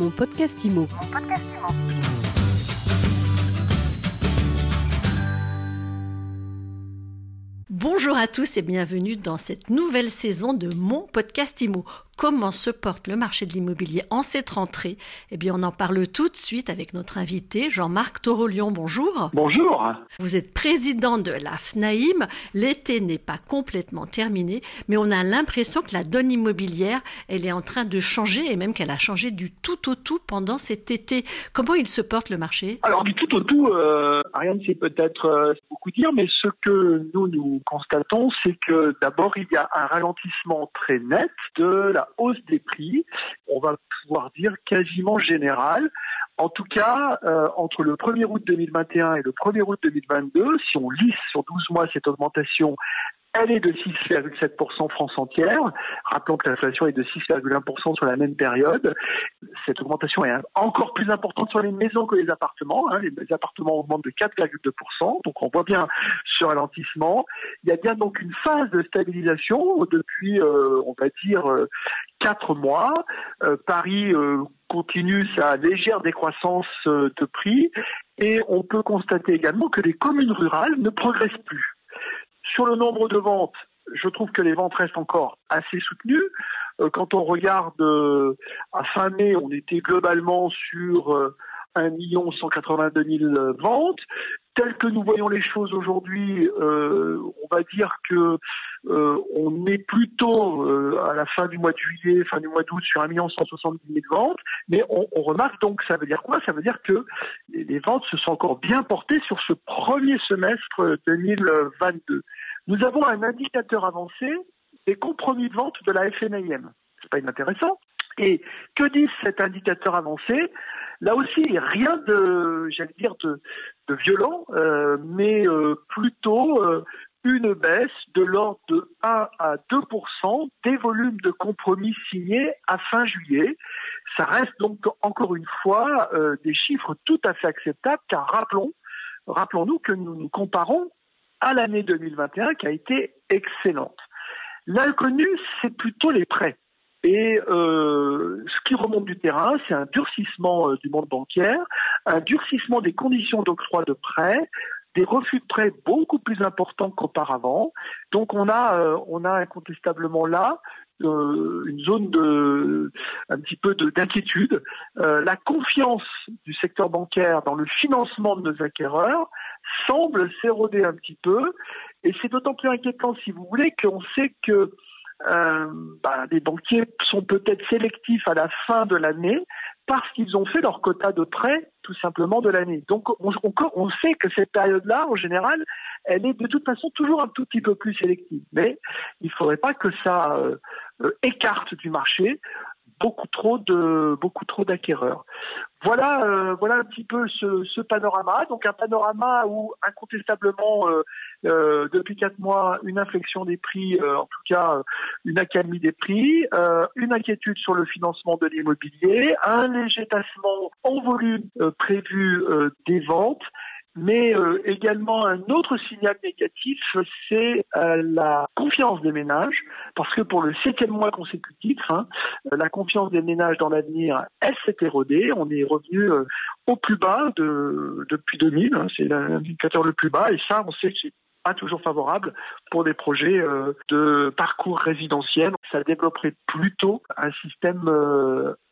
Mon podcast IMO. Bonjour à tous et bienvenue dans cette nouvelle saison de mon podcast IMO comment se porte le marché de l'immobilier en cette rentrée Eh bien, on en parle tout de suite avec notre invité Jean-Marc Torolion. Bonjour. Bonjour. Vous êtes président de la FNAIM. L'été n'est pas complètement terminé, mais on a l'impression que la donne immobilière, elle est en train de changer et même qu'elle a changé du tout au tout pendant cet été. Comment il se porte le marché? Alors du tout au tout, euh, rien ne sait peut-être euh, beaucoup dire, mais ce que nous nous constatons, c'est que d'abord il y a un ralentissement très net de la hausse des prix, on va pouvoir dire quasiment générale. En tout cas, euh, entre le 1er août 2021 et le 1er août 2022, si on lisse sur 12 mois cette augmentation, elle est de 6,7% France entière. Rappelons que l'inflation est de 6,1% sur la même période. Cette augmentation est encore plus importante sur les maisons que les appartements. Hein. Les appartements augmentent de 4,2%. Donc on voit bien ce ralentissement. Il y a bien donc une phase de stabilisation depuis, euh, on va dire, euh, quatre mois. Euh, Paris continue sa légère décroissance de prix. Et on peut constater également que les communes rurales ne progressent plus. Sur le nombre de ventes, je trouve que les ventes restent encore assez soutenues. Euh, quand on regarde euh, à fin mai, on était globalement sur 1 182 000 ventes. Tel que nous voyons les choses aujourd'hui, euh, on va dire que on est plutôt à la fin du mois de juillet, fin du mois d'août sur 1 170 000 ventes. Mais on, on, remarque donc, ça veut dire quoi? Ça veut dire que les ventes se sont encore bien portées sur ce premier semestre 2022 nous avons un indicateur avancé des compromis de vente de la FNIM. C'est pas inintéressant. Et que dit cet indicateur avancé? Là aussi, rien de, j'allais dire, de, violent, euh, mais euh, plutôt euh, une baisse de l'ordre de 1 à 2% des volumes de compromis signés à fin juillet. Ça reste donc encore une fois des chiffres tout à fait acceptables, car rappelons, rappelons-nous que nous nous comparons à l'année 2021 qui a été excellente. L'inconnu, c'est plutôt les prêts. Et ce qui remonte du terrain, c'est un durcissement du monde bancaire, un durcissement des conditions d'octroi de prêts, des refus de prêts beaucoup plus importants qu'auparavant. Donc on a, euh, on a incontestablement là euh, une zone de un petit peu d'inquiétude. Euh, la confiance du secteur bancaire dans le financement de nos acquéreurs semble s'éroder un petit peu, et c'est d'autant plus inquiétant, si vous voulez, qu'on sait que euh, bah, les banquiers sont peut-être sélectifs à la fin de l'année parce qu'ils ont fait leur quota de prêts tout simplement de l'année. Donc on, sait que cette période-là, en général, elle est de toute façon toujours un tout petit peu plus sélective. Mais il ne faudrait pas que ça euh, euh, écarte du marché beaucoup trop de beaucoup trop d'acquéreurs. Voilà, euh, voilà un petit peu ce, ce, panorama. Donc un panorama où incontestablement euh, euh depuis quatre mois une inflexion des prix, euh, en tout cas une accalmie des prix, une inquiétude sur le financement de l'immobilier, un léger tassement en volume prévu des ventes mais euh, également un autre signal négatif, c'est euh, la confiance des ménages, parce que pour le septième mois consécutif, hein, la confiance des ménages dans l'avenir, elle s'est érodée. On est revenu euh, au plus bas de, depuis 2000, hein, c'est l'indicateur le plus bas, et ça, on sait que c'est pas toujours favorable pour des projets de parcours résidentiel. Ça développerait plutôt un système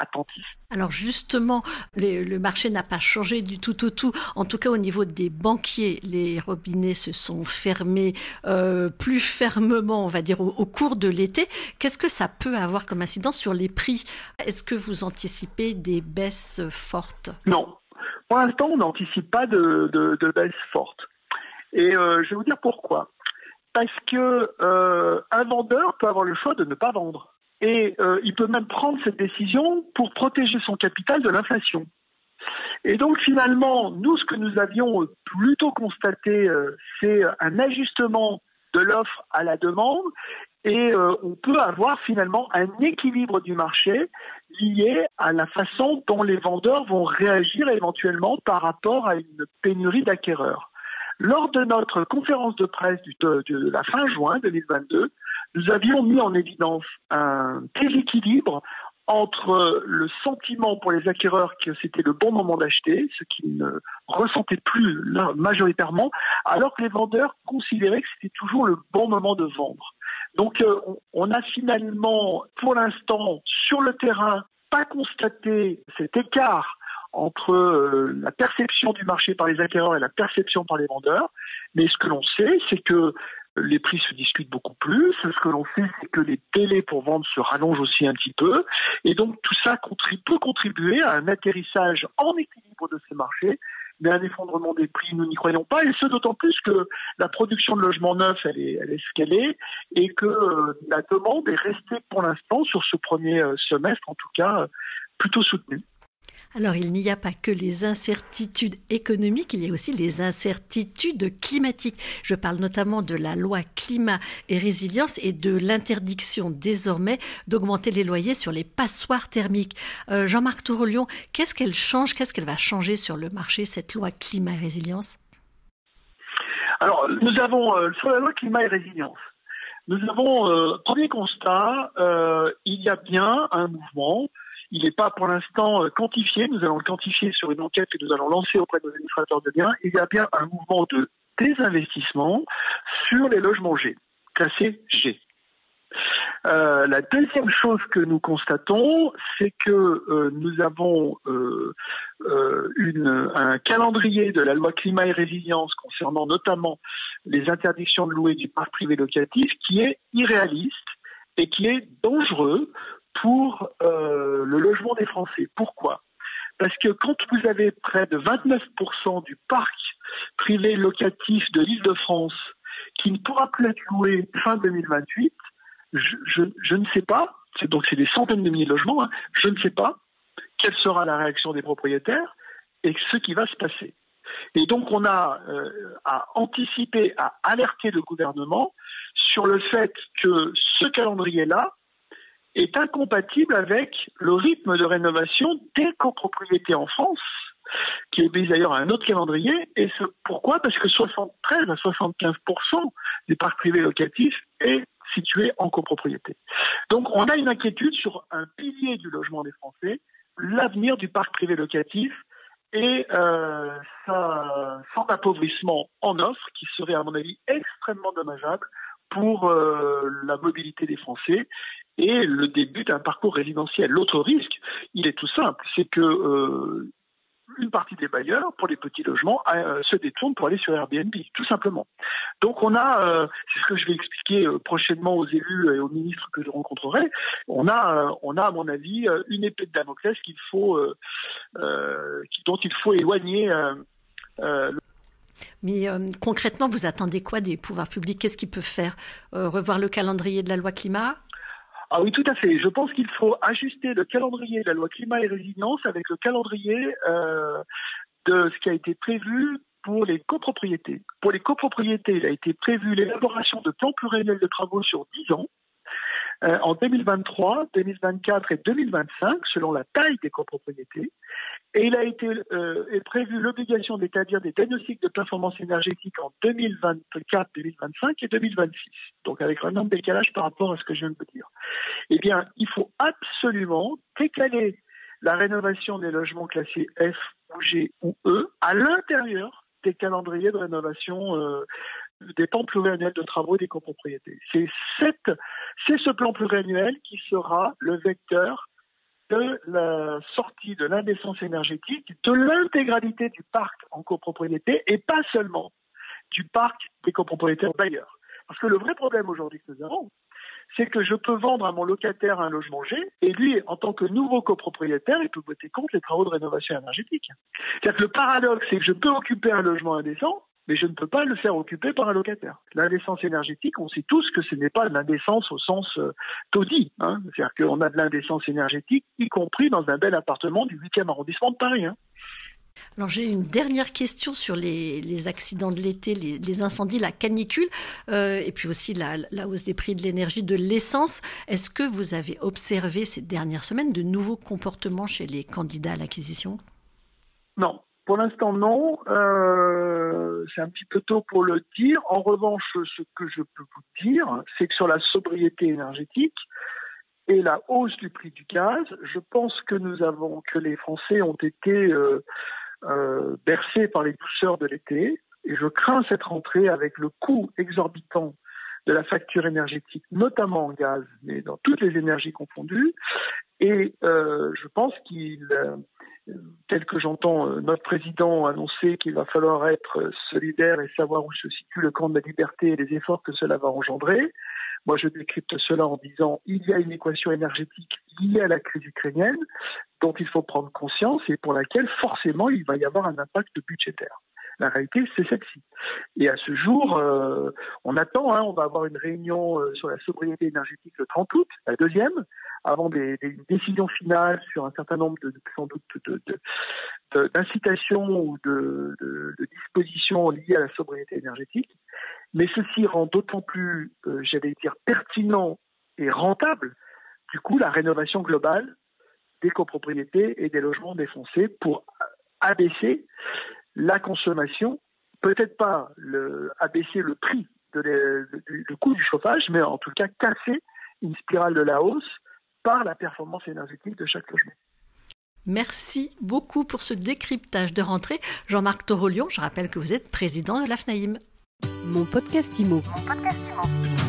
attentif. Alors justement, le marché n'a pas changé du tout au tout. En tout cas, au niveau des banquiers, les robinets se sont fermés euh, plus fermement, on va dire, au, cours de l'été. Qu'est-ce que ça peut avoir comme incidence sur les prix? Est-ce que vous anticipez des baisses fortes? Non. Pour l'instant, on n'anticipe pas de, de, baisse forte. Et euh, je vais vous dire pourquoi. Parce que euh, un vendeur peut avoir le choix de ne pas vendre et euh, il peut même prendre cette décision pour protéger son capital de l'inflation. Et donc finalement, nous, ce que nous avions plutôt constaté, euh, c'est un ajustement de l'offre à la demande, et euh, on peut avoir finalement un équilibre du marché lié à la façon dont les vendeurs vont réagir éventuellement par rapport à une pénurie d'acquéreurs. Lors de notre conférence de presse de la fin juin 2022, nous avions mis en évidence un déséquilibre entre le sentiment pour les acquéreurs que c'était le bon moment d'acheter, ce qu'ils ne ressentaient plus majoritairement, alors que les vendeurs considéraient que c'était toujours le bon moment de vendre. Donc euh, on a finalement, pour l'instant, sur le terrain, pas constaté cet écart entre euh, la perception du marché par les acquéreurs et la perception par les vendeurs. Mais ce que l'on sait, c'est que les prix se discutent beaucoup plus. Ce que l'on sait, c'est que les délais pour vendre se rallongent aussi un petit peu. Et donc tout ça peut contribuer à un atterrissage en équilibre de ces marchés mais un effondrement des prix, nous n'y croyons pas, et ce d'autant plus que la production de logements neufs, elle est, elle est ce et que euh, la demande est restée pour l'instant, sur ce premier euh, semestre en tout cas, plutôt soutenue. Alors il n'y a pas que les incertitudes économiques, il y a aussi les incertitudes climatiques. Je parle notamment de la loi climat et résilience et de l'interdiction désormais d'augmenter les loyers sur les passoires thermiques. Euh, Jean-Marc Tourolion, qu'est-ce qu'elle change, qu'est-ce qu'elle va changer sur le marché, cette loi climat et résilience? Alors nous avons, euh, sur la loi climat et résilience, nous avons, euh, premier constat, il y a bien un mouvement il n'est pas pour l'instant euh, quantifié. Nous allons le quantifier sur une enquête que nous allons lancer auprès de nos administrateurs de biens. Il y a bien un mouvement de désinvestissement sur les logements G, classés G. Euh, la deuxième chose que nous constatons, c'est que euh, nous avons une, un calendrier de la loi climat et résilience concernant notamment les interdictions de louer du parc privé locatif qui est irréaliste et qui est dangereux pour euh, le logement des Français. Pourquoi? Parce que quand vous avez près de 29% du parc privé locatif de l'Île-de-France qui ne pourra plus être loué fin 2028, je, ne sais pas, donc c'est des centaines de milliers de logements, hein, je ne sais pas quelle sera la réaction des propriétaires et ce qui va se passer. Et donc on a euh, à anticiper, à alerter le gouvernement sur le fait que ce calendrier-là est incompatible avec le rythme de rénovation des copropriétés en France, qui obéit d'ailleurs à un autre calendrier. Et pourquoi? Parce que 73 à 75% du parc privé locatif est situé en copropriété. Donc on a une inquiétude sur un pilier du logement des Français, l'avenir du parc privé locatif et euh, son appauvrissement en offre qui serait à mon avis extrêmement dommageable pour euh, la mobilité des Français et le début d'un parcours résidentiel. L'autre risque, il est tout simple, c'est que euh, une partie des bailleurs, pour les petits logements, euh, se détournent pour aller sur Airbnb, tout simplement. Donc on a, euh, c'est ce que je vais expliquer prochainement aux élus et aux ministres que je rencontrerai, on a, on a à mon avis une épée de Damoclès qu'il faut, dont il faut éloigner. mais concrètement, vous attendez quoi des pouvoirs publics? Qu'est-ce qu'ils peuvent faire? Revoir le calendrier de la loi climat? Ah oui, tout à fait. Je pense qu'il faut ajuster le calendrier de la loi climat et résilience avec le calendrier euh, de ce qui a été prévu pour les copropriétés. Pour les copropriétés, il a été prévu l'élaboration de plans pluriannuels de travaux sur 10 ans euh, en 2023, 2024 et 2025, selon la taille des copropriétés. Et il a été euh, prévu l'obligation d'établir des diagnostics de performance énergétique en 2024, 2025 et 2026. Donc avec un de décalage par rapport à ce que je viens de vous dire. Eh bien, il faut absolument décaler la rénovation des logements classés F ou G ou E à l'intérieur des calendriers de rénovation euh, des plans pluriannuels de travaux des copropriétés. C'est c'est ce plan pluriannuel qui sera le vecteur de la sortie de l'indécence énergétique de l'intégralité du parc en copropriété et pas seulement du parc des copropriétaires bailleurs. Parce que le vrai problème aujourd'hui que nous avons, c'est que je peux vendre à mon locataire un logement G et lui, en tant que nouveau copropriétaire, il peut voter contre les travaux de rénovation énergétique. C'est-à-dire que le paradoxe, c'est que je peux occuper un logement indécent, mais je ne peux pas le faire occuper par un locataire. L'indécence énergétique, on sait tous que ce n'est pas l'indécence au sens euh, taudis. Hein. C'est-à-dire qu'on a de l'indécence énergétique, y compris dans un bel appartement du 8e arrondissement de Paris. Hein. Alors j'ai une dernière question sur les, accidents de l'été, les, incendies, la canicule, euh, et puis aussi la, la, hausse des prix de l'énergie, de l'essence. Est-ce que vous avez observé ces dernières semaines de nouveaux comportements chez les candidats à l'acquisition? Non, pour l'instant, non. Euh, c'est un petit peu tôt pour le dire. En revanche, ce que je peux vous dire, c'est que sur la sobriété énergétique, et la hausse du prix du gaz, je pense que nous avons, que les Français ont été euh, euh, bercés par les douceurs de l'été, et je crains cette rentrée avec le coût exorbitant de la facture énergétique, notamment en gaz, mais dans toutes les énergies confondues. Et je pense qu'il, tel que j'entends euh, notre président annoncer qu'il va falloir être solidaire et savoir où se situe le camp de la liberté et les efforts que cela va engendrer, moi, je décrypte cela en disant il y a une équation énergétique liée à la crise ukrainienne dont il faut prendre conscience et pour laquelle forcément il va y avoir un impact budgétaire. La réalité, c'est celle-ci. Et à ce jour, euh, on attend, hein, on va avoir une réunion euh, sur la sobriété énergétique le 30 août, la deuxième, avant des, des décisions finales sur un certain nombre de, sans doute, d'incitations ou de, dispositions liées à la sobriété énergétique. Mais ceci rend d'autant plus, euh, j'allais dire, pertinent et rentable, du coup, la rénovation globale des copropriétés et des logements défoncés pour abaisser la consommation, peut-être pas le, abaisser le prix, de le, coût du chauffage, mais en tout cas casser une spirale de la hausse par la performance énergétique de chaque logement. Merci beaucoup pour ce décryptage de rentrée. Jean-Marc Torolion, je rappelle que vous êtes président de l'AFNAIM. Mon podcast Mon podcast IMO.